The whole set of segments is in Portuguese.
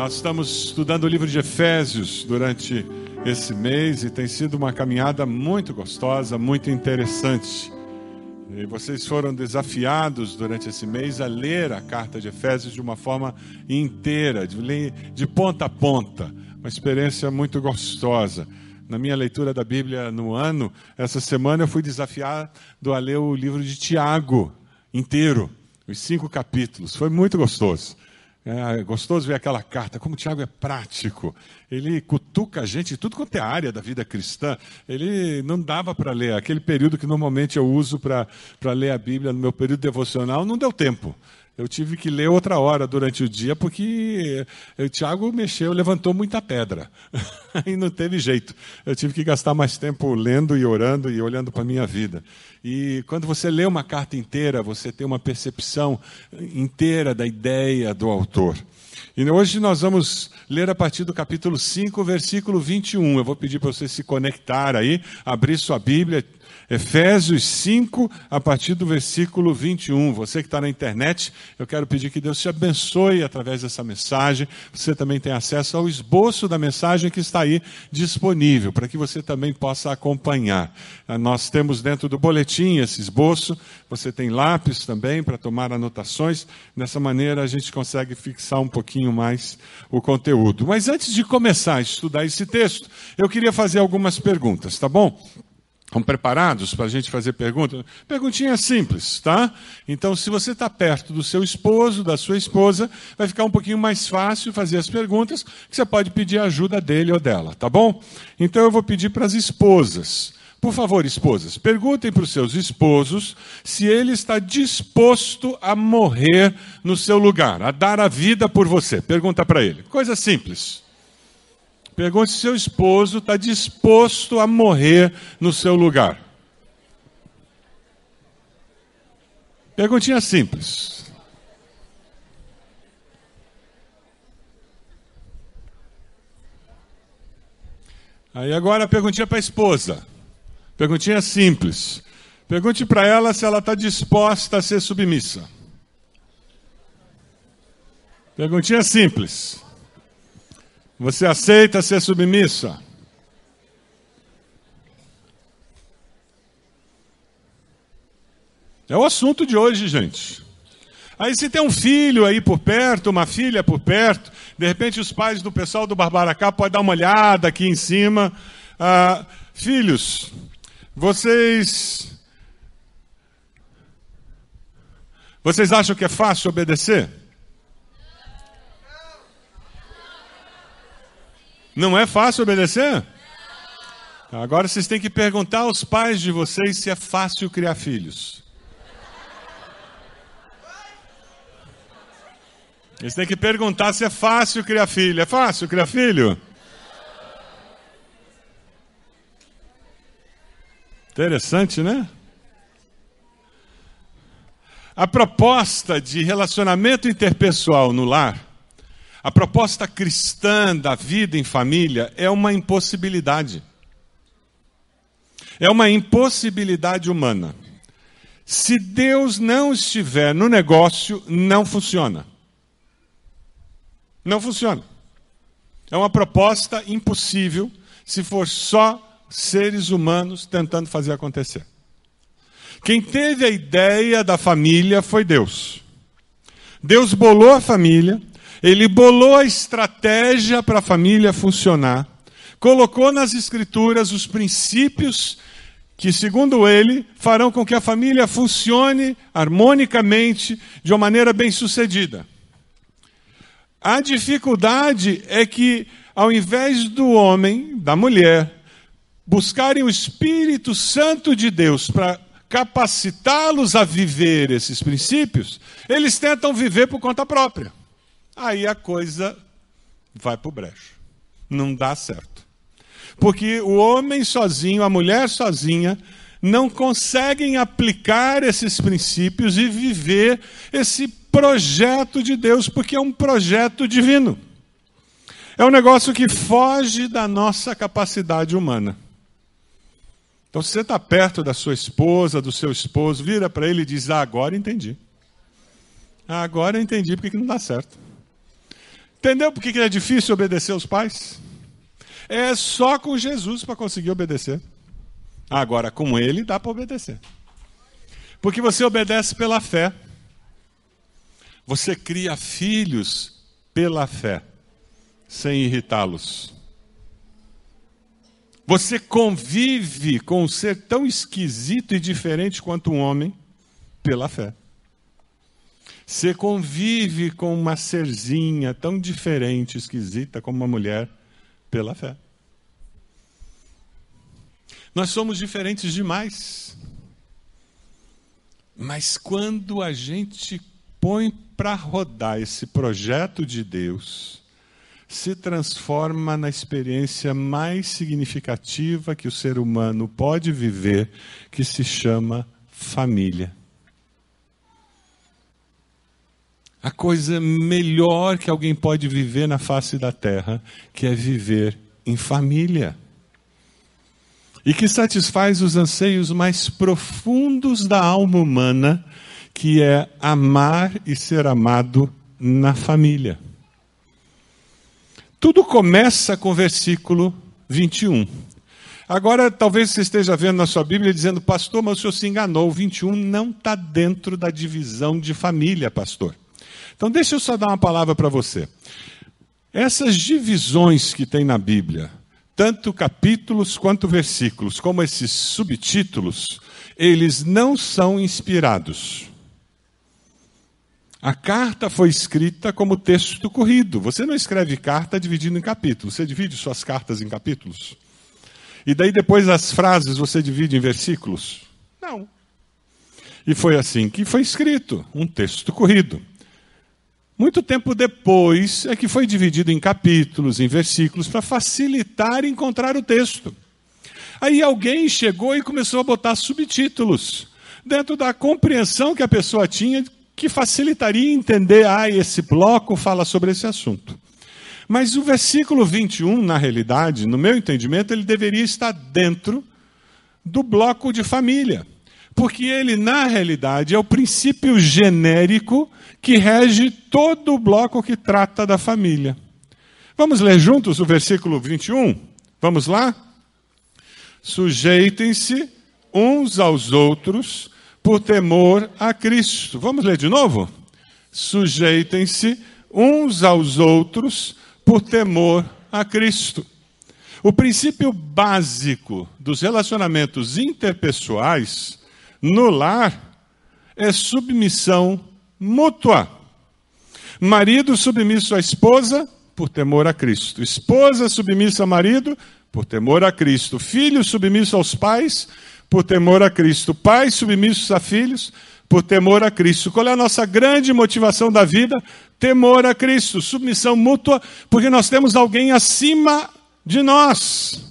Nós estamos estudando o livro de Efésios durante esse mês e tem sido uma caminhada muito gostosa, muito interessante. E vocês foram desafiados durante esse mês a ler a carta de Efésios de uma forma inteira, de, de ponta a ponta. Uma experiência muito gostosa. Na minha leitura da Bíblia no ano, essa semana eu fui desafiado a ler o livro de Tiago inteiro, os cinco capítulos. Foi muito gostoso. É gostoso ver aquela carta, como o Tiago é prático. Ele cutuca a gente em tudo quanto é área da vida cristã. Ele não dava para ler. Aquele período que normalmente eu uso para ler a Bíblia no meu período devocional, não deu tempo. Eu tive que ler outra hora durante o dia, porque o Tiago mexeu, levantou muita pedra. e não teve jeito. Eu tive que gastar mais tempo lendo e orando e olhando para a minha vida. E quando você lê uma carta inteira, você tem uma percepção inteira da ideia do autor. E hoje nós vamos ler a partir do capítulo 5, versículo 21. Eu vou pedir para você se conectar aí, abrir sua Bíblia, Efésios 5, a partir do versículo 21. Você que está na internet, eu quero pedir que Deus te abençoe através dessa mensagem. Você também tem acesso ao esboço da mensagem que está aí disponível, para que você também possa acompanhar. Ah, nós temos dentro do boletim esse esboço, você tem lápis também para tomar anotações. Dessa maneira a gente consegue fixar um pouquinho mais o conteúdo. Mas antes de começar a estudar esse texto, eu queria fazer algumas perguntas, tá bom? Estão preparados para a gente fazer perguntas? Perguntinha simples, tá? Então, se você está perto do seu esposo, da sua esposa, vai ficar um pouquinho mais fácil fazer as perguntas, que você pode pedir ajuda dele ou dela, tá bom? Então, eu vou pedir para as esposas. Por favor, esposas, perguntem para os seus esposos se ele está disposto a morrer no seu lugar, a dar a vida por você. Pergunta para ele. Coisa simples. Pergunte se seu esposo está disposto a morrer no seu lugar. Perguntinha simples. Aí agora a perguntinha para a esposa. Perguntinha simples. Pergunte para ela se ela está disposta a ser submissa. Perguntinha simples. Você aceita ser submissa? É o assunto de hoje, gente. Aí se tem um filho aí por perto, uma filha por perto, de repente os pais do pessoal do Barbaracá podem dar uma olhada aqui em cima. Ah, filhos, vocês. Vocês acham que é fácil obedecer? Não é fácil obedecer? Agora vocês têm que perguntar aos pais de vocês se é fácil criar filhos. Eles têm que perguntar se é fácil criar filho. É fácil criar filho? Interessante, né? A proposta de relacionamento interpessoal no lar a proposta cristã da vida em família é uma impossibilidade. É uma impossibilidade humana. Se Deus não estiver no negócio, não funciona. Não funciona. É uma proposta impossível se for só seres humanos tentando fazer acontecer. Quem teve a ideia da família foi Deus. Deus bolou a família, ele bolou a estratégia para a família funcionar, colocou nas escrituras os princípios que, segundo ele, farão com que a família funcione harmonicamente, de uma maneira bem-sucedida. A dificuldade é que, ao invés do homem, da mulher, buscarem o Espírito Santo de Deus para capacitá-los a viver esses princípios, eles tentam viver por conta própria aí a coisa vai para o brecho. Não dá certo. Porque o homem sozinho, a mulher sozinha, não conseguem aplicar esses princípios e viver esse projeto de Deus, porque é um projeto divino. É um negócio que foge da nossa capacidade humana. Então, se você está perto da sua esposa, do seu esposo, vira para ele e diz: ah, agora entendi. Agora entendi porque que não dá certo. Entendeu por que é difícil obedecer aos pais? É só com Jesus para conseguir obedecer. Agora, com ele dá para obedecer. Porque você obedece pela fé. Você cria filhos pela fé, sem irritá-los. Você convive com um ser tão esquisito e diferente quanto um homem pela fé. Você convive com uma serzinha tão diferente, esquisita como uma mulher pela fé. Nós somos diferentes demais. Mas quando a gente põe para rodar esse projeto de Deus, se transforma na experiência mais significativa que o ser humano pode viver, que se chama família. A coisa melhor que alguém pode viver na face da terra, que é viver em família. E que satisfaz os anseios mais profundos da alma humana, que é amar e ser amado na família. Tudo começa com o versículo 21. Agora, talvez você esteja vendo na sua Bíblia dizendo, pastor, mas o senhor se enganou. O 21 não está dentro da divisão de família, pastor. Então, deixa eu só dar uma palavra para você. Essas divisões que tem na Bíblia, tanto capítulos quanto versículos, como esses subtítulos, eles não são inspirados. A carta foi escrita como texto corrido. Você não escreve carta dividindo em capítulos. Você divide suas cartas em capítulos? E daí depois as frases você divide em versículos? Não. E foi assim que foi escrito, um texto corrido. Muito tempo depois é que foi dividido em capítulos, em versículos, para facilitar encontrar o texto. Aí alguém chegou e começou a botar subtítulos, dentro da compreensão que a pessoa tinha que facilitaria entender, ah, esse bloco fala sobre esse assunto. Mas o versículo 21, na realidade, no meu entendimento, ele deveria estar dentro do bloco de família. Porque ele, na realidade, é o princípio genérico que rege todo o bloco que trata da família. Vamos ler juntos o versículo 21? Vamos lá? Sujeitem-se uns aos outros por temor a Cristo. Vamos ler de novo? Sujeitem-se uns aos outros por temor a Cristo. O princípio básico dos relacionamentos interpessoais no lar é submissão mútua. Marido submisso à esposa por temor a Cristo. Esposa submissa ao marido por temor a Cristo. Filho submisso aos pais por temor a Cristo. Pais submissos a filhos, por temor a Cristo. Qual é a nossa grande motivação da vida? Temor a Cristo, submissão mútua, porque nós temos alguém acima de nós.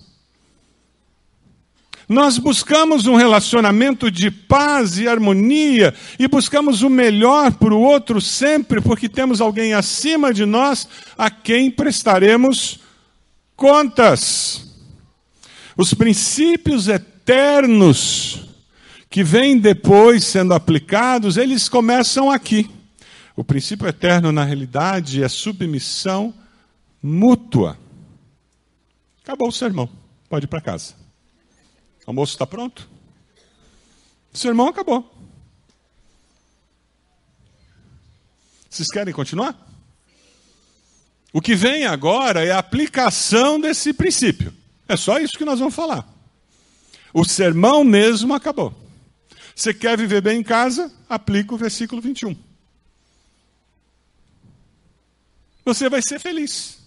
Nós buscamos um relacionamento de paz e harmonia e buscamos o melhor para o outro sempre, porque temos alguém acima de nós a quem prestaremos contas. Os princípios eternos que vêm depois sendo aplicados, eles começam aqui. O princípio eterno, na realidade, é submissão mútua. Acabou o sermão. Pode ir para casa. Almoço está pronto? O sermão acabou. Vocês querem continuar? O que vem agora é a aplicação desse princípio. É só isso que nós vamos falar. O sermão mesmo acabou. Você quer viver bem em casa? Aplica o versículo 21. Você vai ser feliz.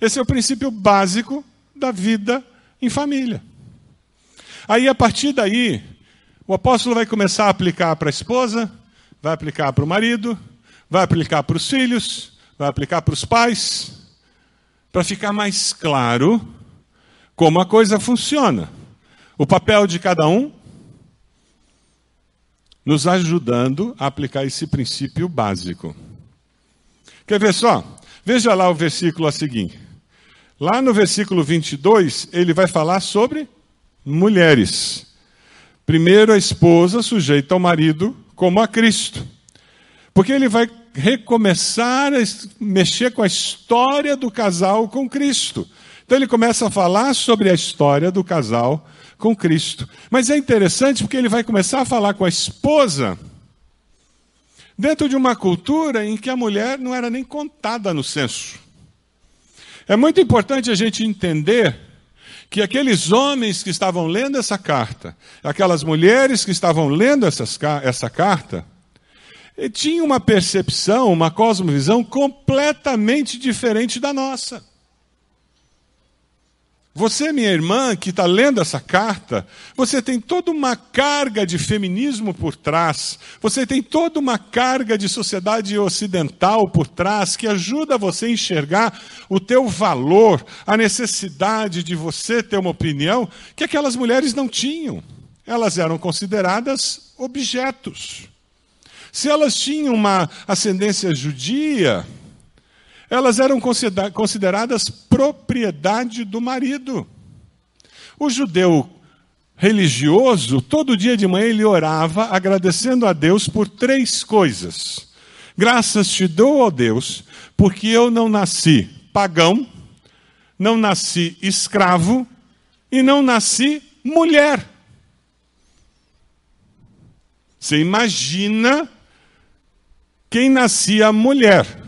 Esse é o princípio básico da vida em família. Aí, a partir daí, o apóstolo vai começar a aplicar para a esposa, vai aplicar para o marido, vai aplicar para os filhos, vai aplicar para os pais, para ficar mais claro como a coisa funciona. O papel de cada um nos ajudando a aplicar esse princípio básico. Quer ver só? Veja lá o versículo a seguir. Lá no versículo 22, ele vai falar sobre mulheres. Primeiro, a esposa sujeita ao marido como a Cristo. Porque ele vai recomeçar a mexer com a história do casal com Cristo. Então ele começa a falar sobre a história do casal com Cristo. Mas é interessante porque ele vai começar a falar com a esposa dentro de uma cultura em que a mulher não era nem contada no censo. É muito importante a gente entender que aqueles homens que estavam lendo essa carta, aquelas mulheres que estavam lendo essas, essa carta, tinham uma percepção, uma cosmovisão completamente diferente da nossa. Você, minha irmã, que está lendo essa carta, você tem toda uma carga de feminismo por trás, você tem toda uma carga de sociedade ocidental por trás que ajuda você a enxergar o teu valor, a necessidade de você ter uma opinião que aquelas mulheres não tinham. Elas eram consideradas objetos. Se elas tinham uma ascendência judia, elas eram consideradas propriedade do marido. O judeu religioso, todo dia de manhã ele orava agradecendo a Deus por três coisas. Graças te dou, ó Deus, porque eu não nasci pagão, não nasci escravo e não nasci mulher. Você imagina quem nascia mulher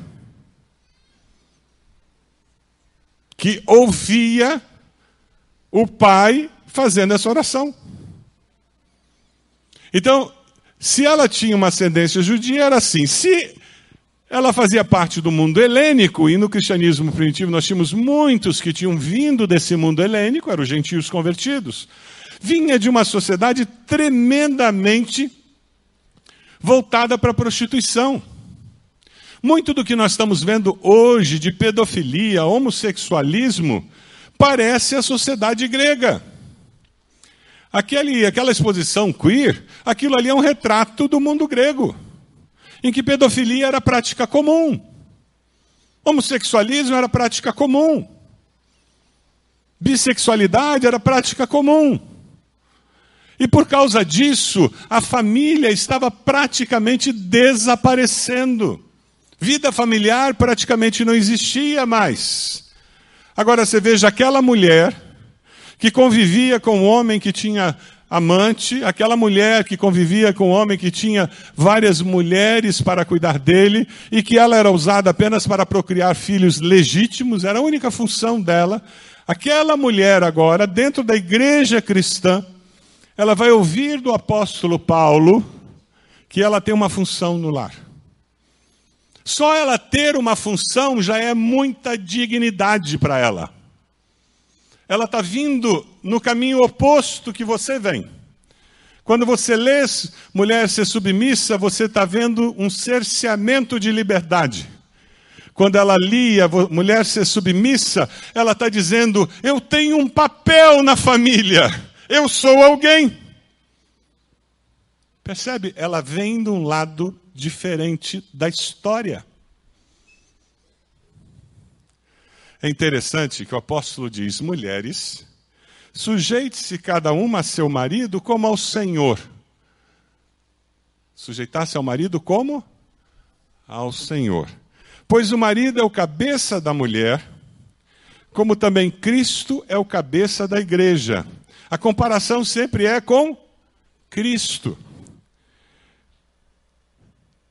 que ouvia o pai fazendo essa oração. Então, se ela tinha uma ascendência judia, era assim. Se ela fazia parte do mundo helênico, e no cristianismo primitivo nós tínhamos muitos que tinham vindo desse mundo helênico, eram os gentios convertidos, vinha de uma sociedade tremendamente voltada para a prostituição. Muito do que nós estamos vendo hoje de pedofilia, homossexualismo, parece a sociedade grega. Aquele, aquela exposição queer, aquilo ali é um retrato do mundo grego, em que pedofilia era prática comum, homossexualismo era prática comum, bissexualidade era prática comum. E por causa disso, a família estava praticamente desaparecendo. Vida familiar praticamente não existia mais. Agora você veja aquela mulher que convivia com um homem que tinha amante, aquela mulher que convivia com um homem que tinha várias mulheres para cuidar dele e que ela era usada apenas para procriar filhos legítimos, era a única função dela. Aquela mulher agora, dentro da igreja cristã, ela vai ouvir do apóstolo Paulo que ela tem uma função no lar. Só ela ter uma função já é muita dignidade para ela. Ela está vindo no caminho oposto que você vem. Quando você lê mulher ser submissa, você está vendo um cerceamento de liberdade. Quando ela lia mulher ser submissa, ela está dizendo: eu tenho um papel na família, eu sou alguém. Percebe? Ela vem de um lado diferente da história. É interessante que o apóstolo diz: mulheres, sujeite-se cada uma a seu marido como ao Senhor. Sujeitar-se ao marido como? Ao Senhor. Pois o marido é o cabeça da mulher, como também Cristo é o cabeça da igreja. A comparação sempre é com Cristo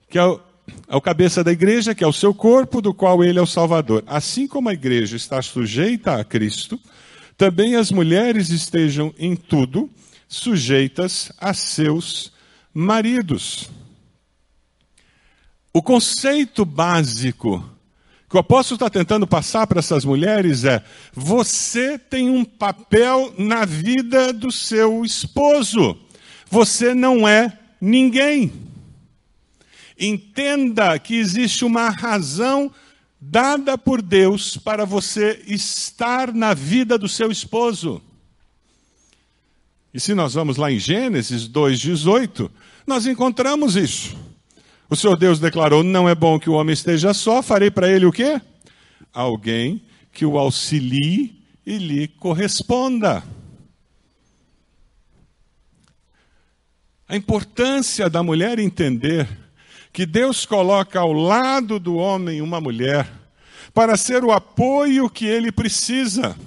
que é o, é o cabeça da igreja, que é o seu corpo, do qual ele é o Salvador. Assim como a igreja está sujeita a Cristo, também as mulheres estejam em tudo sujeitas a seus maridos. O conceito básico que o apóstolo está tentando passar para essas mulheres é: você tem um papel na vida do seu esposo. Você não é ninguém. Entenda que existe uma razão dada por Deus para você estar na vida do seu esposo. E se nós vamos lá em Gênesis 2,18, nós encontramos isso. O Senhor Deus declarou: Não é bom que o homem esteja só, farei para ele o quê? Alguém que o auxilie e lhe corresponda. A importância da mulher entender que Deus coloca ao lado do homem uma mulher para ser o apoio que ele precisa.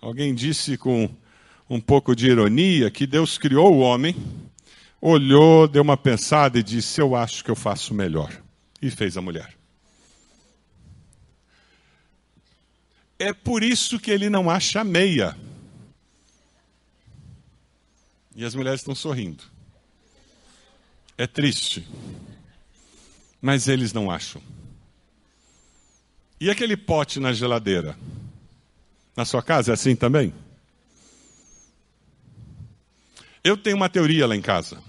Alguém disse com um pouco de ironia que Deus criou o homem, olhou, deu uma pensada e disse: Eu acho que eu faço melhor. E fez a mulher. É por isso que ele não acha meia. E as mulheres estão sorrindo. É triste. Mas eles não acham. E aquele pote na geladeira? Na sua casa é assim também? Eu tenho uma teoria lá em casa.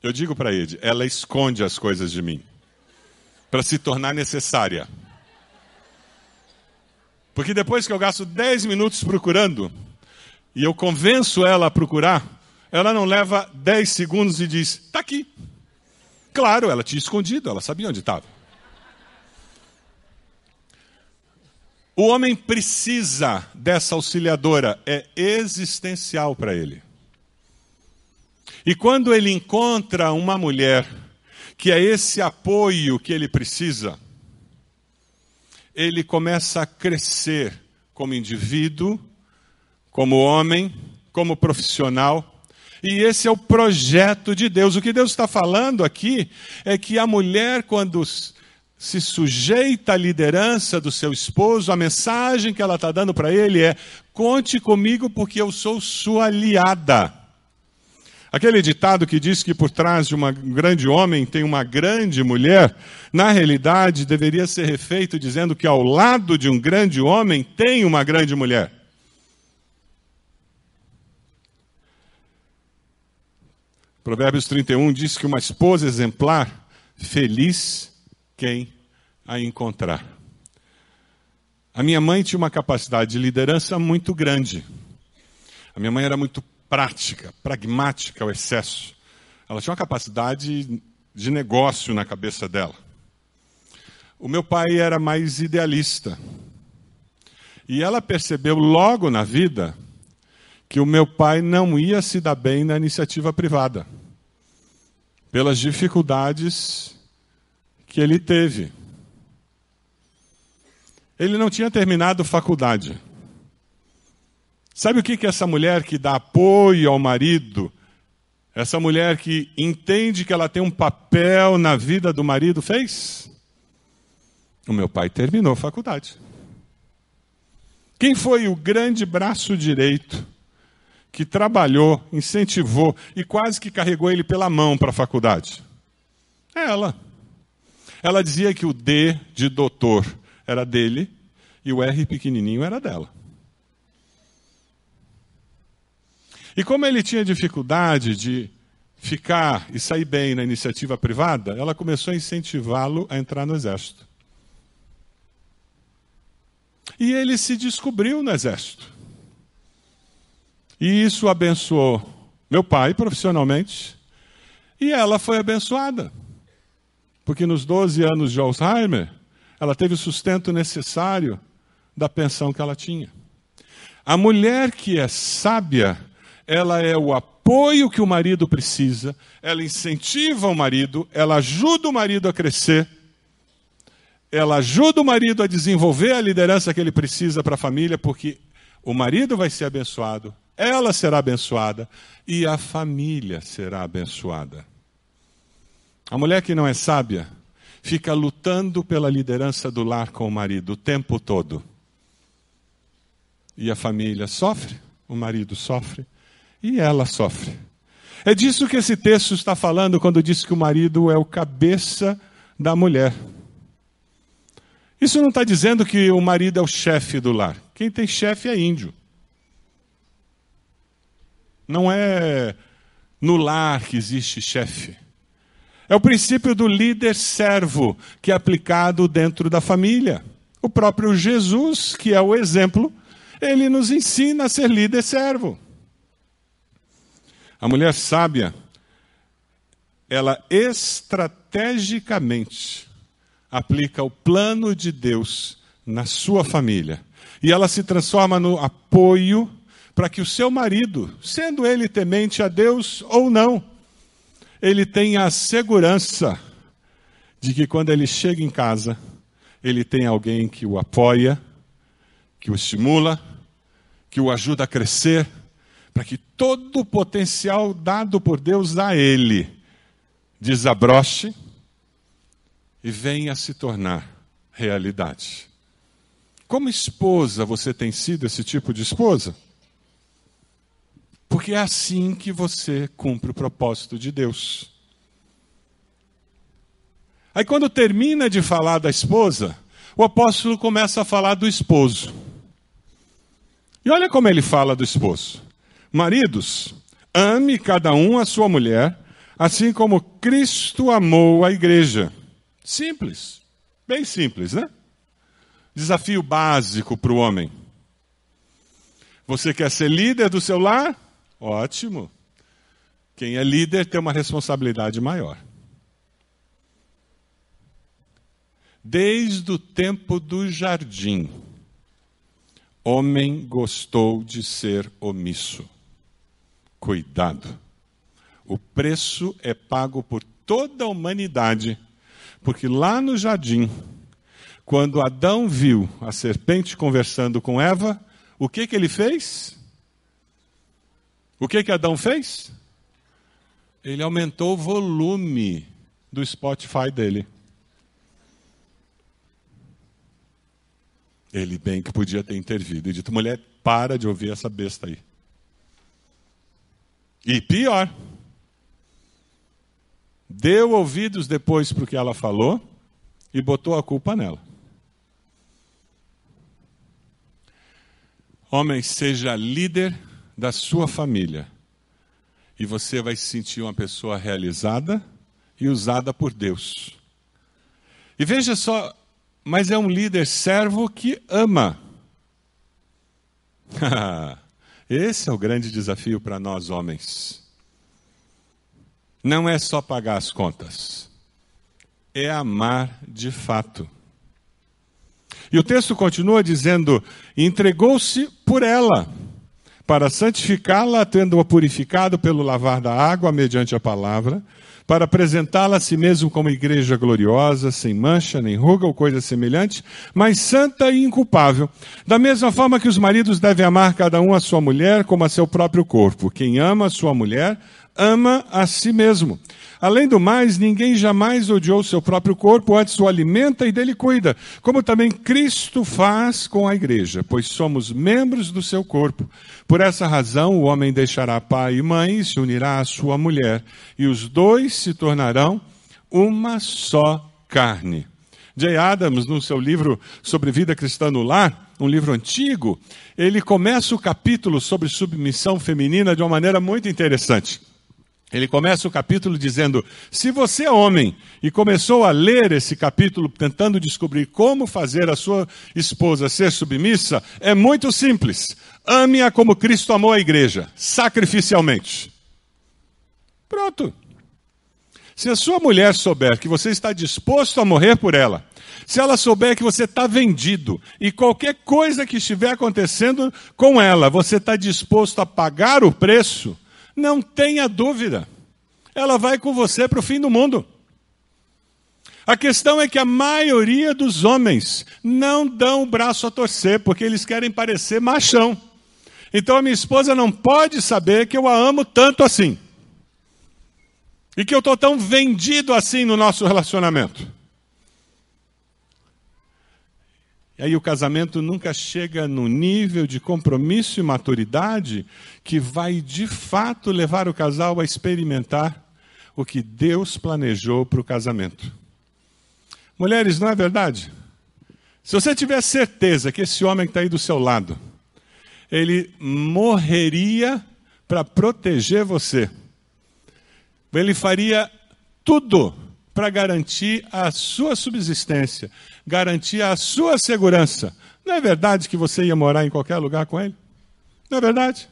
Eu digo para ele, ela esconde as coisas de mim para se tornar necessária. Porque depois que eu gasto 10 minutos procurando e eu convenço ela a procurar, ela não leva 10 segundos e diz: está aqui. Claro, ela tinha escondido, ela sabia onde estava. O homem precisa dessa auxiliadora, é existencial para ele. E quando ele encontra uma mulher que é esse apoio que ele precisa, ele começa a crescer como indivíduo, como homem, como profissional. E esse é o projeto de Deus. O que Deus está falando aqui é que a mulher, quando se sujeita à liderança do seu esposo, a mensagem que ela está dando para ele é: conte comigo porque eu sou sua aliada. Aquele ditado que diz que por trás de um grande homem tem uma grande mulher, na realidade deveria ser refeito dizendo que ao lado de um grande homem tem uma grande mulher. Provérbios 31 diz que uma esposa exemplar, feliz quem a encontrar. A minha mãe tinha uma capacidade de liderança muito grande. A minha mãe era muito prática, pragmática ao excesso. Ela tinha uma capacidade de negócio na cabeça dela. O meu pai era mais idealista. E ela percebeu logo na vida que o meu pai não ia se dar bem na iniciativa privada, pelas dificuldades que ele teve. Ele não tinha terminado faculdade. Sabe o que, que essa mulher que dá apoio ao marido, essa mulher que entende que ela tem um papel na vida do marido, fez? O meu pai terminou faculdade. Quem foi o grande braço direito que trabalhou, incentivou e quase que carregou ele pela mão para a faculdade? Ela. Ela dizia que o D de doutor era dele e o R pequenininho era dela. E como ele tinha dificuldade de ficar e sair bem na iniciativa privada, ela começou a incentivá-lo a entrar no exército. E ele se descobriu no exército. E isso abençoou meu pai profissionalmente, e ela foi abençoada. Porque nos 12 anos de Alzheimer, ela teve o sustento necessário da pensão que ela tinha. A mulher que é sábia, ela é o apoio que o marido precisa, ela incentiva o marido, ela ajuda o marido a crescer, ela ajuda o marido a desenvolver a liderança que ele precisa para a família, porque o marido vai ser abençoado, ela será abençoada e a família será abençoada. A mulher que não é sábia fica lutando pela liderança do lar com o marido o tempo todo. E a família sofre, o marido sofre, e ela sofre. É disso que esse texto está falando quando diz que o marido é o cabeça da mulher. Isso não está dizendo que o marido é o chefe do lar. Quem tem chefe é índio. Não é no lar que existe chefe. É o princípio do líder servo que é aplicado dentro da família. O próprio Jesus, que é o exemplo, ele nos ensina a ser líder servo. A mulher sábia, ela estrategicamente aplica o plano de Deus na sua família. E ela se transforma no apoio para que o seu marido, sendo ele temente a Deus ou não, ele tem a segurança de que quando ele chega em casa, ele tem alguém que o apoia, que o estimula, que o ajuda a crescer, para que todo o potencial dado por Deus a ele desabroche e venha se tornar realidade. Como esposa, você tem sido esse tipo de esposa? Porque é assim que você cumpre o propósito de Deus. Aí, quando termina de falar da esposa, o apóstolo começa a falar do esposo. E olha como ele fala do esposo: Maridos, ame cada um a sua mulher, assim como Cristo amou a igreja. Simples, bem simples, né? Desafio básico para o homem. Você quer ser líder do seu lar? Ótimo. Quem é líder tem uma responsabilidade maior. Desde o tempo do jardim, homem gostou de ser omisso. Cuidado. O preço é pago por toda a humanidade, porque lá no jardim, quando Adão viu a serpente conversando com Eva, o que, que ele fez? O que, que Adão fez? Ele aumentou o volume do Spotify dele. Ele bem que podia ter intervido e dito: mulher, para de ouvir essa besta aí. E pior, deu ouvidos depois para o que ela falou e botou a culpa nela. Homem, seja líder da sua família e você vai se sentir uma pessoa realizada e usada por Deus. E veja só mas é um líder servo que ama. Esse é o grande desafio para nós homens. Não é só pagar as contas, é amar de fato. E o texto continua dizendo: entregou-se por ela, para santificá-la, tendo-a purificado pelo lavar da água mediante a palavra para apresentá-la a si mesmo como igreja gloriosa, sem mancha, nem ruga ou coisa semelhante, mas santa e inculpável. Da mesma forma que os maridos devem amar cada um a sua mulher como a seu próprio corpo. Quem ama a sua mulher, ama a si mesmo. Além do mais, ninguém jamais odiou seu próprio corpo, antes o alimenta e dele cuida, como também Cristo faz com a igreja, pois somos membros do seu corpo. Por essa razão, o homem deixará pai e mãe e se unirá à sua mulher, e os dois se tornarão uma só carne. Jay Adams, no seu livro sobre vida cristã no lar, um livro antigo, ele começa o capítulo sobre submissão feminina de uma maneira muito interessante. Ele começa o capítulo dizendo: se você é homem e começou a ler esse capítulo tentando descobrir como fazer a sua esposa ser submissa, é muito simples. Ame-a como Cristo amou a igreja, sacrificialmente. Pronto. Se a sua mulher souber que você está disposto a morrer por ela, se ela souber que você está vendido e qualquer coisa que estiver acontecendo com ela, você está disposto a pagar o preço, não tenha dúvida, ela vai com você para o fim do mundo. A questão é que a maioria dos homens não dão o braço a torcer, porque eles querem parecer machão. Então a minha esposa não pode saber que eu a amo tanto assim. E que eu estou tão vendido assim no nosso relacionamento. E aí o casamento nunca chega no nível de compromisso e maturidade que vai de fato levar o casal a experimentar o que Deus planejou para o casamento. Mulheres, não é verdade? Se você tiver certeza que esse homem que está aí do seu lado, ele morreria para proteger você, ele faria tudo para garantir a sua subsistência, garantir a sua segurança. Não é verdade que você ia morar em qualquer lugar com ele? Não é verdade?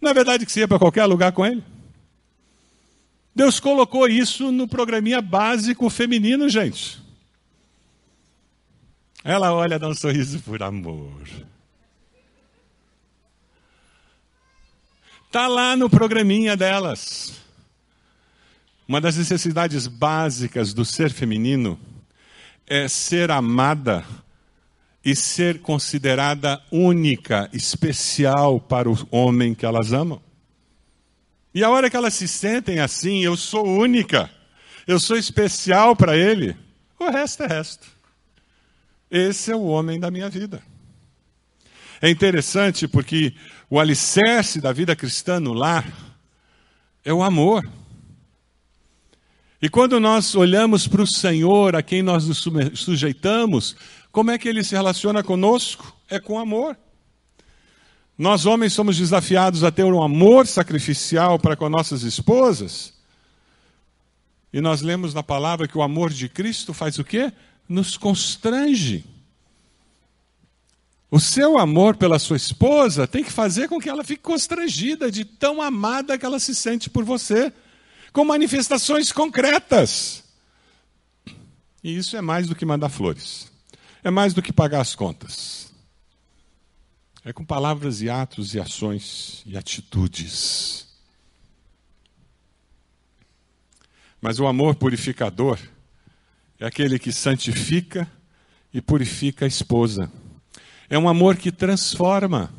Não é verdade que você ia para qualquer lugar com ele? Deus colocou isso no programinha básico feminino, gente. Ela olha, dá um sorriso por amor. Está lá no programinha delas. Uma das necessidades básicas do ser feminino é ser amada e ser considerada única, especial para o homem que elas amam. E a hora que elas se sentem assim, eu sou única, eu sou especial para ele, o resto é resto. Esse é o homem da minha vida. É interessante porque o alicerce da vida cristã no lar é o amor. E quando nós olhamos para o Senhor, a quem nós nos sujeitamos, como é que ele se relaciona conosco? É com amor. Nós, homens, somos desafiados a ter um amor sacrificial para com nossas esposas. E nós lemos na palavra que o amor de Cristo faz o quê? Nos constrange. O seu amor pela sua esposa tem que fazer com que ela fique constrangida de tão amada que ela se sente por você, com manifestações concretas. E isso é mais do que mandar flores, é mais do que pagar as contas. É com palavras e atos e ações e atitudes. Mas o amor purificador é aquele que santifica e purifica a esposa. É um amor que transforma.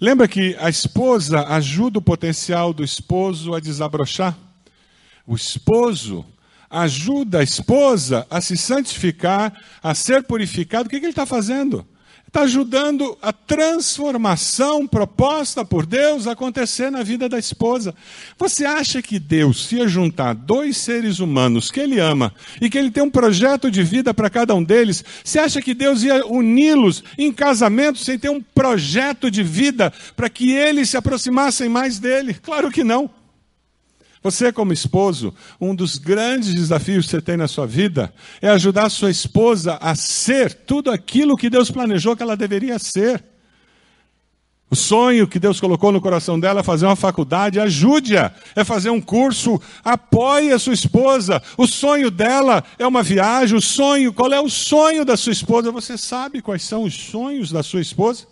Lembra que a esposa ajuda o potencial do esposo a desabrochar? O esposo ajuda a esposa a se santificar, a ser purificado. O que, que ele está fazendo? Está ajudando a transformação proposta por Deus acontecer na vida da esposa. Você acha que Deus ia juntar dois seres humanos que Ele ama e que Ele tem um projeto de vida para cada um deles? Você acha que Deus ia uni-los em casamento sem ter um projeto de vida para que eles se aproximassem mais dele? Claro que não. Você, como esposo, um dos grandes desafios que você tem na sua vida é ajudar a sua esposa a ser tudo aquilo que Deus planejou que ela deveria ser. O sonho que Deus colocou no coração dela é fazer uma faculdade, ajude-a. É fazer um curso, apoie a sua esposa. O sonho dela é uma viagem, o sonho, qual é o sonho da sua esposa? Você sabe quais são os sonhos da sua esposa?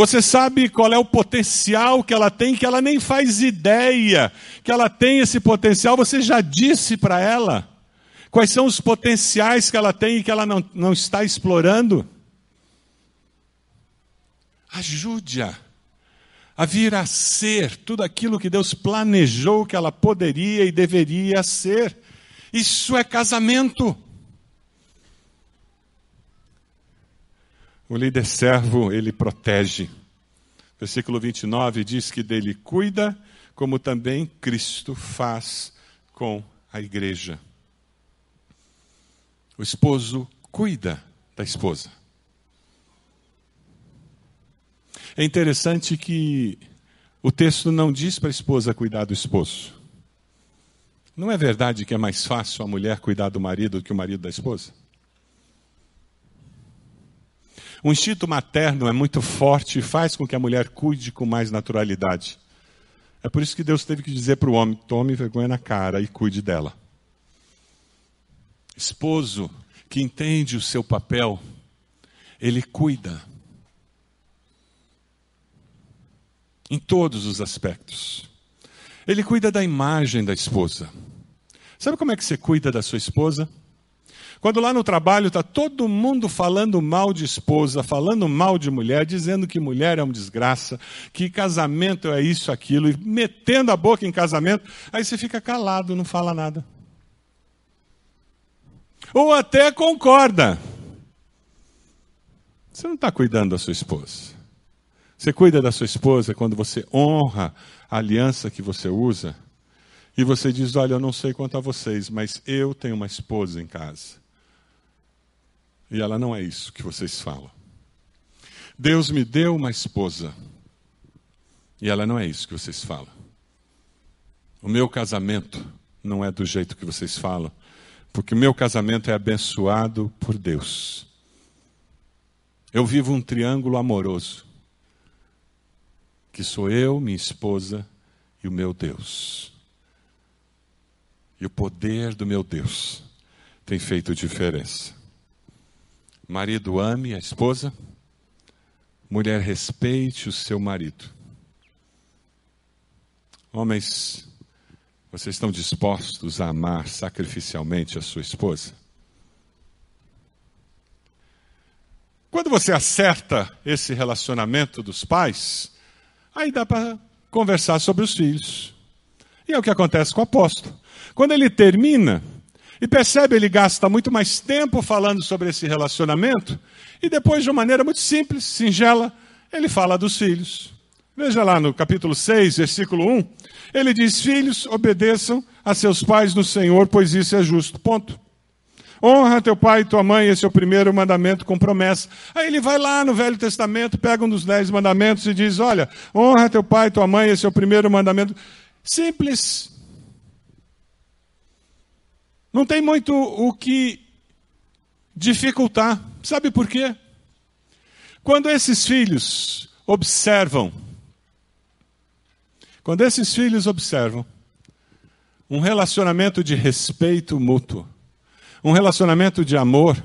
Você sabe qual é o potencial que ela tem, que ela nem faz ideia que ela tem esse potencial, você já disse para ela. Quais são os potenciais que ela tem e que ela não, não está explorando? Ajude-a a vir a ser tudo aquilo que Deus planejou que ela poderia e deveria ser. Isso é casamento. O líder servo, ele protege. Versículo 29 diz que dele cuida, como também Cristo faz com a igreja. O esposo cuida da esposa. É interessante que o texto não diz para a esposa cuidar do esposo. Não é verdade que é mais fácil a mulher cuidar do marido do que o marido da esposa? O instinto materno é muito forte e faz com que a mulher cuide com mais naturalidade. É por isso que Deus teve que dizer para o homem: tome vergonha na cara e cuide dela. Esposo que entende o seu papel, ele cuida. Em todos os aspectos. Ele cuida da imagem da esposa. Sabe como é que você cuida da sua esposa? Quando lá no trabalho está todo mundo falando mal de esposa, falando mal de mulher, dizendo que mulher é uma desgraça, que casamento é isso, aquilo, e metendo a boca em casamento, aí você fica calado, não fala nada. Ou até concorda. Você não está cuidando da sua esposa. Você cuida da sua esposa quando você honra a aliança que você usa. E você diz: Olha, eu não sei quanto a vocês, mas eu tenho uma esposa em casa. E ela não é isso que vocês falam. Deus me deu uma esposa. E ela não é isso que vocês falam. O meu casamento não é do jeito que vocês falam, porque o meu casamento é abençoado por Deus. Eu vivo um triângulo amoroso, que sou eu, minha esposa e o meu Deus. E o poder do meu Deus tem feito diferença. Marido ame a esposa, mulher respeite o seu marido. Homens, vocês estão dispostos a amar sacrificialmente a sua esposa? Quando você acerta esse relacionamento dos pais, aí dá para conversar sobre os filhos. E é o que acontece com o apóstolo. Quando ele termina, e percebe, ele gasta muito mais tempo falando sobre esse relacionamento, e depois, de uma maneira muito simples, singela, ele fala dos filhos. Veja lá no capítulo 6, versículo 1, ele diz: Filhos, obedeçam a seus pais no Senhor, pois isso é justo. Ponto. Honra teu pai e tua mãe, esse é o primeiro mandamento com promessa. Aí ele vai lá no Velho Testamento, pega um dos dez mandamentos e diz: Olha, honra teu pai e tua mãe, esse é o primeiro mandamento. Simples. Não tem muito o que dificultar. Sabe por quê? Quando esses filhos observam, quando esses filhos observam um relacionamento de respeito mútuo, um relacionamento de amor,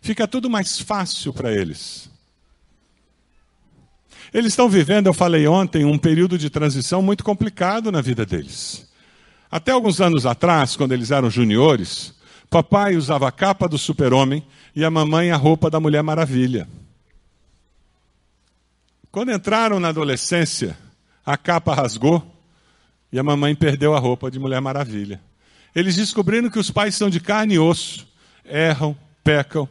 fica tudo mais fácil para eles. Eles estão vivendo, eu falei ontem, um período de transição muito complicado na vida deles. Até alguns anos atrás, quando eles eram juniores, papai usava a capa do super-homem e a mamãe a roupa da Mulher Maravilha. Quando entraram na adolescência, a capa rasgou e a mamãe perdeu a roupa de Mulher Maravilha. Eles descobriram que os pais são de carne e osso, erram, pecam.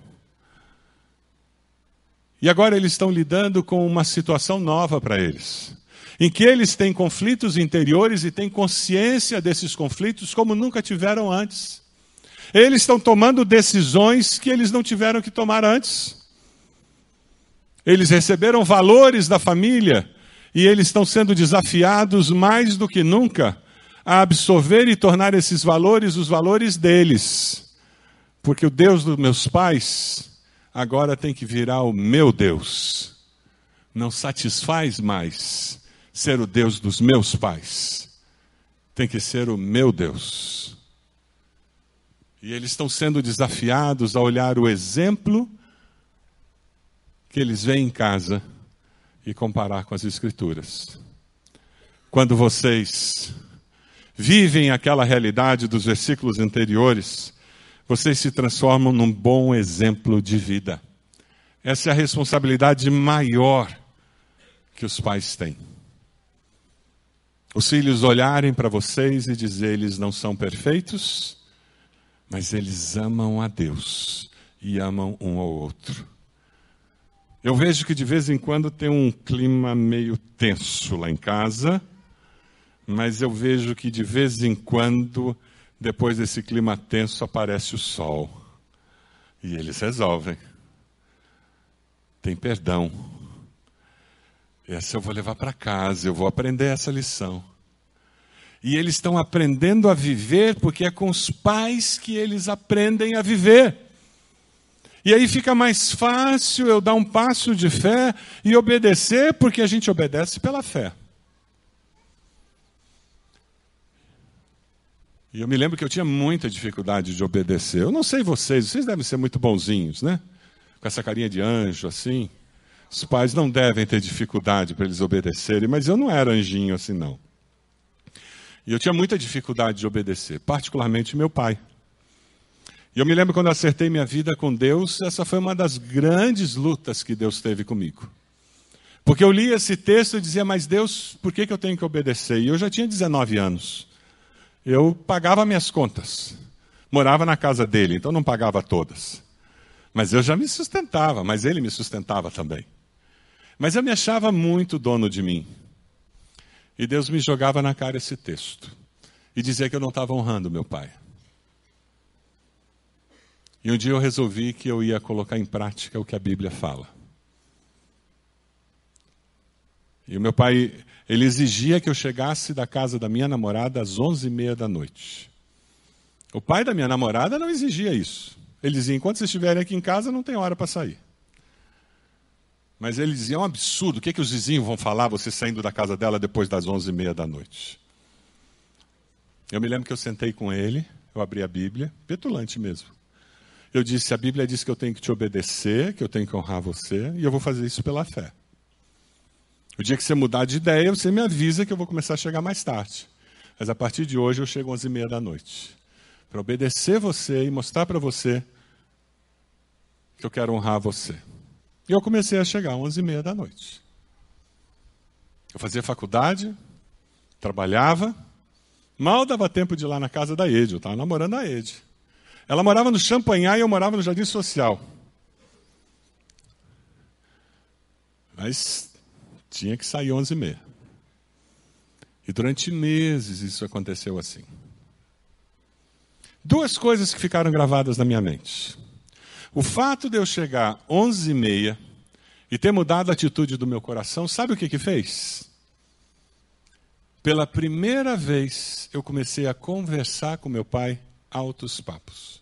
E agora eles estão lidando com uma situação nova para eles, em que eles têm conflitos interiores e têm consciência desses conflitos como nunca tiveram antes. Eles estão tomando decisões que eles não tiveram que tomar antes. Eles receberam valores da família e eles estão sendo desafiados mais do que nunca a absorver e tornar esses valores os valores deles. Porque o Deus dos meus pais agora tem que virar o meu Deus. Não satisfaz mais ser o Deus dos meus pais. Tem que ser o meu Deus. E eles estão sendo desafiados a olhar o exemplo que eles veem em casa e comparar com as Escrituras. Quando vocês vivem aquela realidade dos versículos anteriores, vocês se transformam num bom exemplo de vida. Essa é a responsabilidade maior que os pais têm. Os filhos olharem para vocês e dizer: eles não são perfeitos, mas eles amam a Deus e amam um ao outro. Eu vejo que de vez em quando tem um clima meio tenso lá em casa mas eu vejo que de vez em quando, depois desse clima tenso, aparece o sol. E eles resolvem. Tem perdão. Essa eu vou levar para casa, eu vou aprender essa lição. E eles estão aprendendo a viver porque é com os pais que eles aprendem a viver. E aí fica mais fácil eu dar um passo de fé e obedecer, porque a gente obedece pela fé. E eu me lembro que eu tinha muita dificuldade de obedecer. Eu não sei vocês, vocês devem ser muito bonzinhos, né? Com essa carinha de anjo assim. Os pais não devem ter dificuldade para eles obedecerem, mas eu não era anjinho assim, não. E eu tinha muita dificuldade de obedecer, particularmente meu pai. E eu me lembro quando eu acertei minha vida com Deus, essa foi uma das grandes lutas que Deus teve comigo. Porque eu li esse texto e dizia, mas Deus, por que, que eu tenho que obedecer? E eu já tinha 19 anos eu pagava minhas contas. Morava na casa dele, então não pagava todas. Mas eu já me sustentava, mas ele me sustentava também. Mas eu me achava muito dono de mim. E Deus me jogava na cara esse texto. E dizia que eu não estava honrando meu pai. E um dia eu resolvi que eu ia colocar em prática o que a Bíblia fala. E o meu pai, ele exigia que eu chegasse da casa da minha namorada às onze e meia da noite. O pai da minha namorada não exigia isso. Ele dizia, enquanto vocês estiverem aqui em casa, não tem hora para sair. Mas ele dizia, é um absurdo, o que, é que os vizinhos vão falar você saindo da casa dela depois das onze e meia da noite? Eu me lembro que eu sentei com ele, eu abri a Bíblia, petulante mesmo. Eu disse, a Bíblia diz que eu tenho que te obedecer, que eu tenho que honrar você, e eu vou fazer isso pela fé. O dia que você mudar de ideia, você me avisa que eu vou começar a chegar mais tarde. Mas a partir de hoje eu chego às 11 e da noite. Para obedecer você e mostrar para você que eu quero honrar você. E eu comecei a chegar às 11 e da noite. Eu fazia faculdade, trabalhava, mal dava tempo de ir lá na casa da Ed. Eu estava namorando a Ed. Ela morava no Champanhar e eu morava no Jardim Social. Mas tinha que sair 11 e meia. E durante meses isso aconteceu assim. Duas coisas que ficaram gravadas na minha mente. O fato de eu chegar 11 e meia e ter mudado a atitude do meu coração, sabe o que que fez? Pela primeira vez eu comecei a conversar com meu pai altos papos.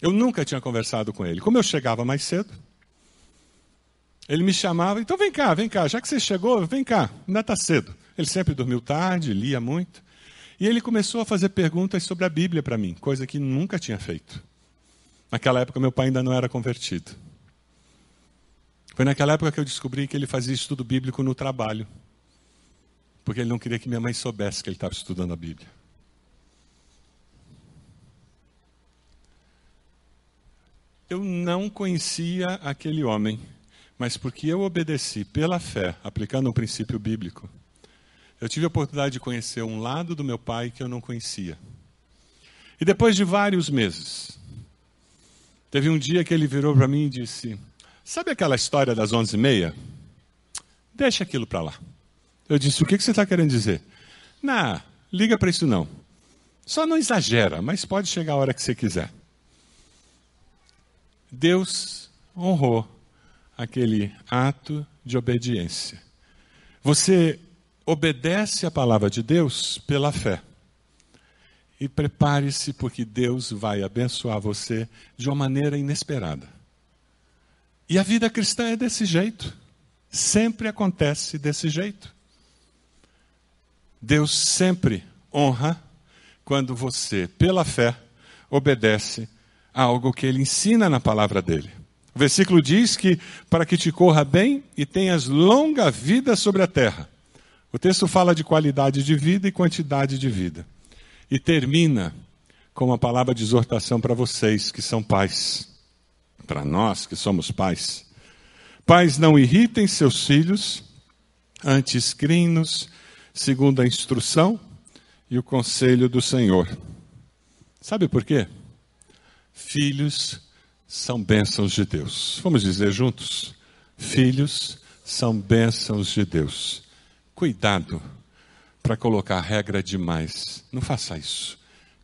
Eu nunca tinha conversado com ele. Como eu chegava mais cedo, ele me chamava, então vem cá, vem cá, já que você chegou, vem cá, ainda está cedo. Ele sempre dormiu tarde, lia muito. E ele começou a fazer perguntas sobre a Bíblia para mim, coisa que nunca tinha feito. Naquela época, meu pai ainda não era convertido. Foi naquela época que eu descobri que ele fazia estudo bíblico no trabalho, porque ele não queria que minha mãe soubesse que ele estava estudando a Bíblia. Eu não conhecia aquele homem mas porque eu obedeci pela fé, aplicando um princípio bíblico, eu tive a oportunidade de conhecer um lado do meu pai que eu não conhecia. E depois de vários meses, teve um dia que ele virou para mim e disse: Sabe aquela história das onze e meia? Deixa aquilo para lá. Eu disse: O que você está querendo dizer? Não, liga para isso não. Só não exagera, mas pode chegar a hora que você quiser. Deus honrou aquele ato de obediência. Você obedece a palavra de Deus pela fé. E prepare-se, porque Deus vai abençoar você de uma maneira inesperada. E a vida cristã é desse jeito. Sempre acontece desse jeito. Deus sempre honra quando você, pela fé, obedece a algo que ele ensina na palavra dele. O versículo diz que para que te corra bem e tenhas longa vida sobre a terra. O texto fala de qualidade de vida e quantidade de vida. E termina com uma palavra de exortação para vocês que são pais, para nós que somos pais. Pais, não irritem seus filhos, antes criem-nos segundo a instrução e o conselho do Senhor. Sabe por quê? Filhos são bênçãos de Deus. Vamos dizer juntos? Filhos são bênçãos de Deus. Cuidado para colocar regra demais. Não faça isso.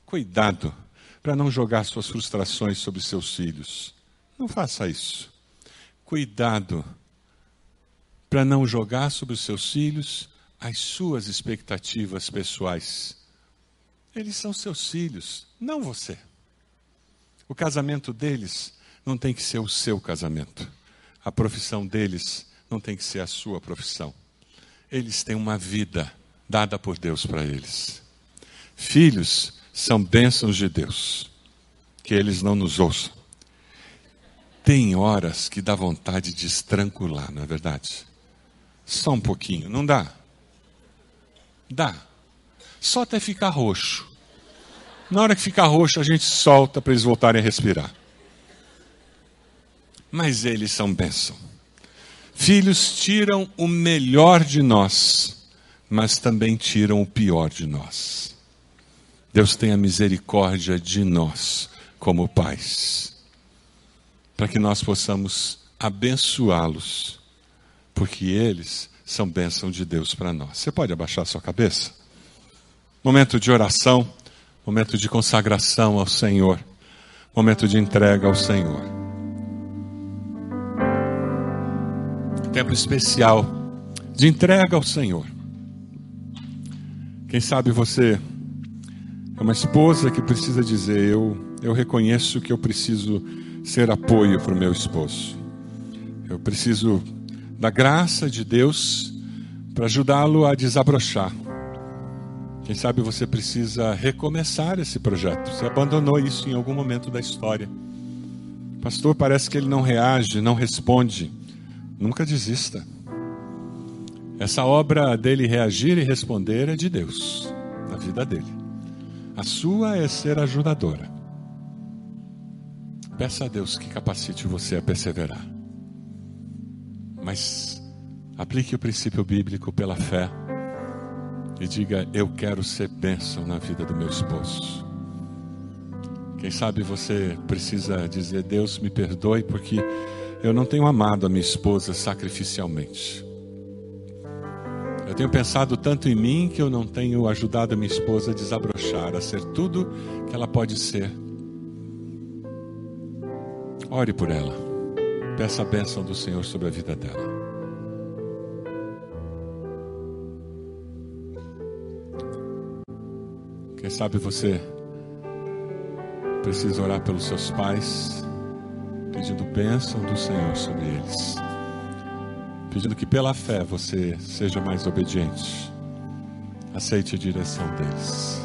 Cuidado para não jogar suas frustrações sobre seus filhos. Não faça isso. Cuidado para não jogar sobre os seus filhos as suas expectativas pessoais. Eles são seus filhos, não você. O casamento deles não tem que ser o seu casamento. A profissão deles não tem que ser a sua profissão. Eles têm uma vida dada por Deus para eles. Filhos são bênçãos de Deus. Que eles não nos ouçam. Tem horas que dá vontade de estrangular, não é verdade? Só um pouquinho, não dá? Dá. Só até ficar roxo. Na hora que ficar roxo, a gente solta para eles voltarem a respirar. Mas eles são bênção. Filhos tiram o melhor de nós, mas também tiram o pior de nós. Deus tenha misericórdia de nós como pais, para que nós possamos abençoá-los, porque eles são bênção de Deus para nós. Você pode abaixar sua cabeça? Momento de oração momento de consagração ao Senhor, momento de entrega ao Senhor. Tempo especial de entrega ao Senhor. Quem sabe você é uma esposa que precisa dizer: Eu, eu reconheço que eu preciso ser apoio para o meu esposo. Eu preciso da graça de Deus para ajudá-lo a desabrochar quem sabe você precisa recomeçar esse projeto. Você abandonou isso em algum momento da história. Pastor, parece que ele não reage, não responde. Nunca desista. Essa obra dele reagir e responder é de Deus, na vida dele. A sua é ser ajudadora. Peça a Deus que capacite você a perseverar. Mas aplique o princípio bíblico pela fé e diga: Eu quero ser bênção na vida do meu esposo. Quem sabe você precisa dizer: Deus me perdoe porque eu não tenho amado a minha esposa sacrificialmente. Eu tenho pensado tanto em mim que eu não tenho ajudado a minha esposa a desabrochar, a ser tudo que ela pode ser. Ore por ela. Peça a bênção do Senhor sobre a vida dela. Quem sabe você precisa orar pelos seus pais, pedindo bênção do Senhor sobre eles, pedindo que pela fé você seja mais obediente, aceite a direção deles.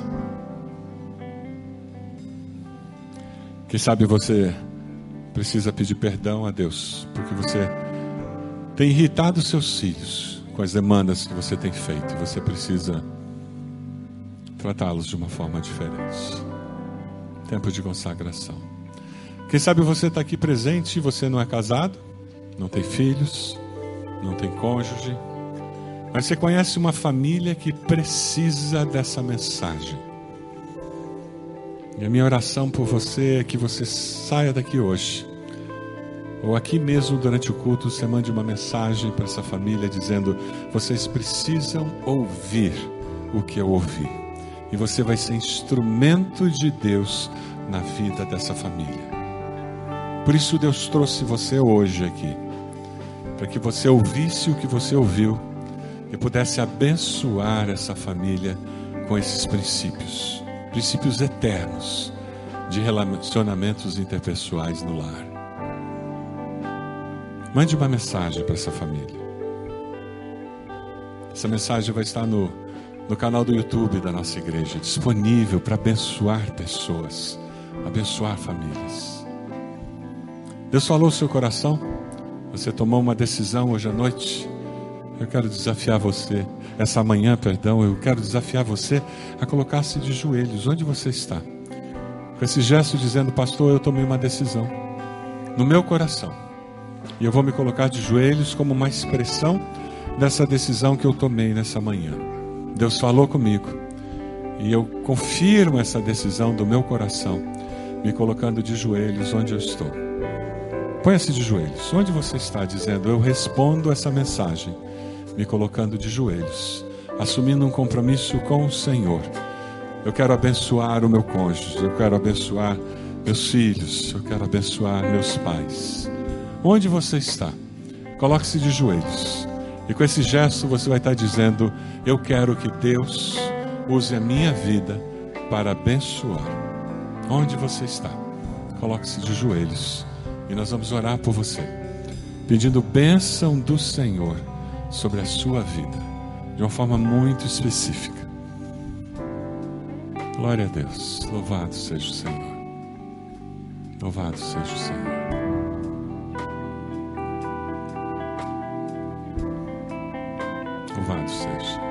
Quem sabe você precisa pedir perdão a Deus, porque você tem irritado seus filhos com as demandas que você tem feito, você precisa tratá-los de uma forma diferente. Tempo de consagração. Quem sabe você está aqui presente e você não é casado, não tem filhos, não tem cônjuge, mas você conhece uma família que precisa dessa mensagem. E a minha oração por você é que você saia daqui hoje, ou aqui mesmo durante o culto, você mande uma mensagem para essa família dizendo: vocês precisam ouvir o que eu ouvi. E você vai ser instrumento de Deus na vida dessa família. Por isso Deus trouxe você hoje aqui, para que você ouvisse o que você ouviu e pudesse abençoar essa família com esses princípios, princípios eternos de relacionamentos interpessoais no lar. Mande uma mensagem para essa família. Essa mensagem vai estar no, no canal do YouTube da nossa igreja, disponível para abençoar pessoas, abençoar famílias. Deus falou o seu coração? Você tomou uma decisão hoje à noite? Eu quero desafiar você, essa manhã, perdão, eu quero desafiar você a colocar-se de joelhos, onde você está. Com esse gesto dizendo, pastor, eu tomei uma decisão no meu coração. E eu vou me colocar de joelhos como uma expressão dessa decisão que eu tomei nessa manhã. Deus falou comigo. E eu confirmo essa decisão do meu coração, me colocando de joelhos onde eu estou. Ponha-se de joelhos. Onde você está dizendo, eu respondo essa mensagem, me colocando de joelhos, assumindo um compromisso com o Senhor. Eu quero abençoar o meu cônjuge, eu quero abençoar meus filhos, eu quero abençoar meus pais. Onde você está? Coloque-se de joelhos. E com esse gesto você vai estar dizendo: Eu quero que Deus use a minha vida para abençoar. Onde você está? Coloque-se de joelhos. E nós vamos orar por você, pedindo bênção do Senhor sobre a sua vida, de uma forma muito específica. Glória a Deus, louvado seja o Senhor. Louvado seja o Senhor. Louvado seja.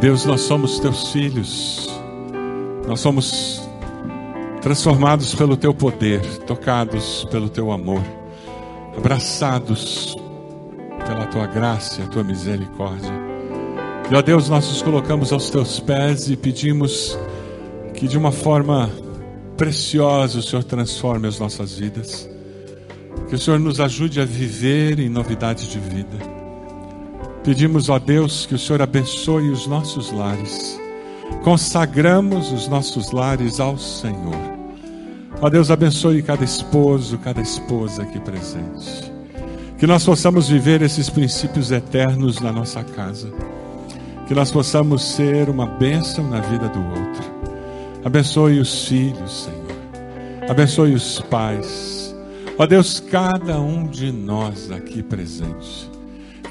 Deus, nós somos teus filhos, nós somos transformados pelo teu poder, tocados pelo teu amor, abraçados pela tua graça a tua misericórdia. E ó Deus, nós nos colocamos aos teus pés e pedimos que de uma forma preciosa o Senhor transforme as nossas vidas. Que o Senhor nos ajude a viver em novidade de vida. Pedimos, ó Deus, que o Senhor abençoe os nossos lares. Consagramos os nossos lares ao Senhor. Ó Deus, abençoe cada esposo, cada esposa aqui presente. Que nós possamos viver esses princípios eternos na nossa casa. Que nós possamos ser uma bênção na vida do outro. Abençoe os filhos, Senhor. Abençoe os pais. Ó Deus, cada um de nós aqui presente.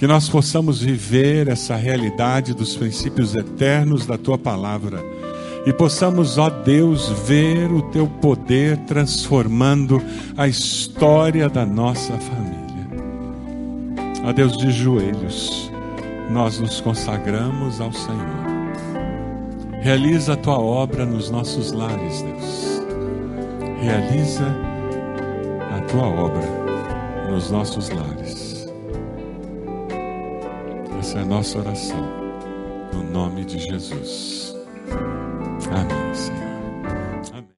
Que nós possamos viver essa realidade dos princípios eternos da tua palavra e possamos, ó Deus, ver o teu poder transformando a história da nossa família. Ó Deus, de joelhos, nós nos consagramos ao Senhor. Realiza a tua obra nos nossos lares, Deus. Realiza a tua obra nos nossos lares. Essa é a nossa oração, no nome de Jesus.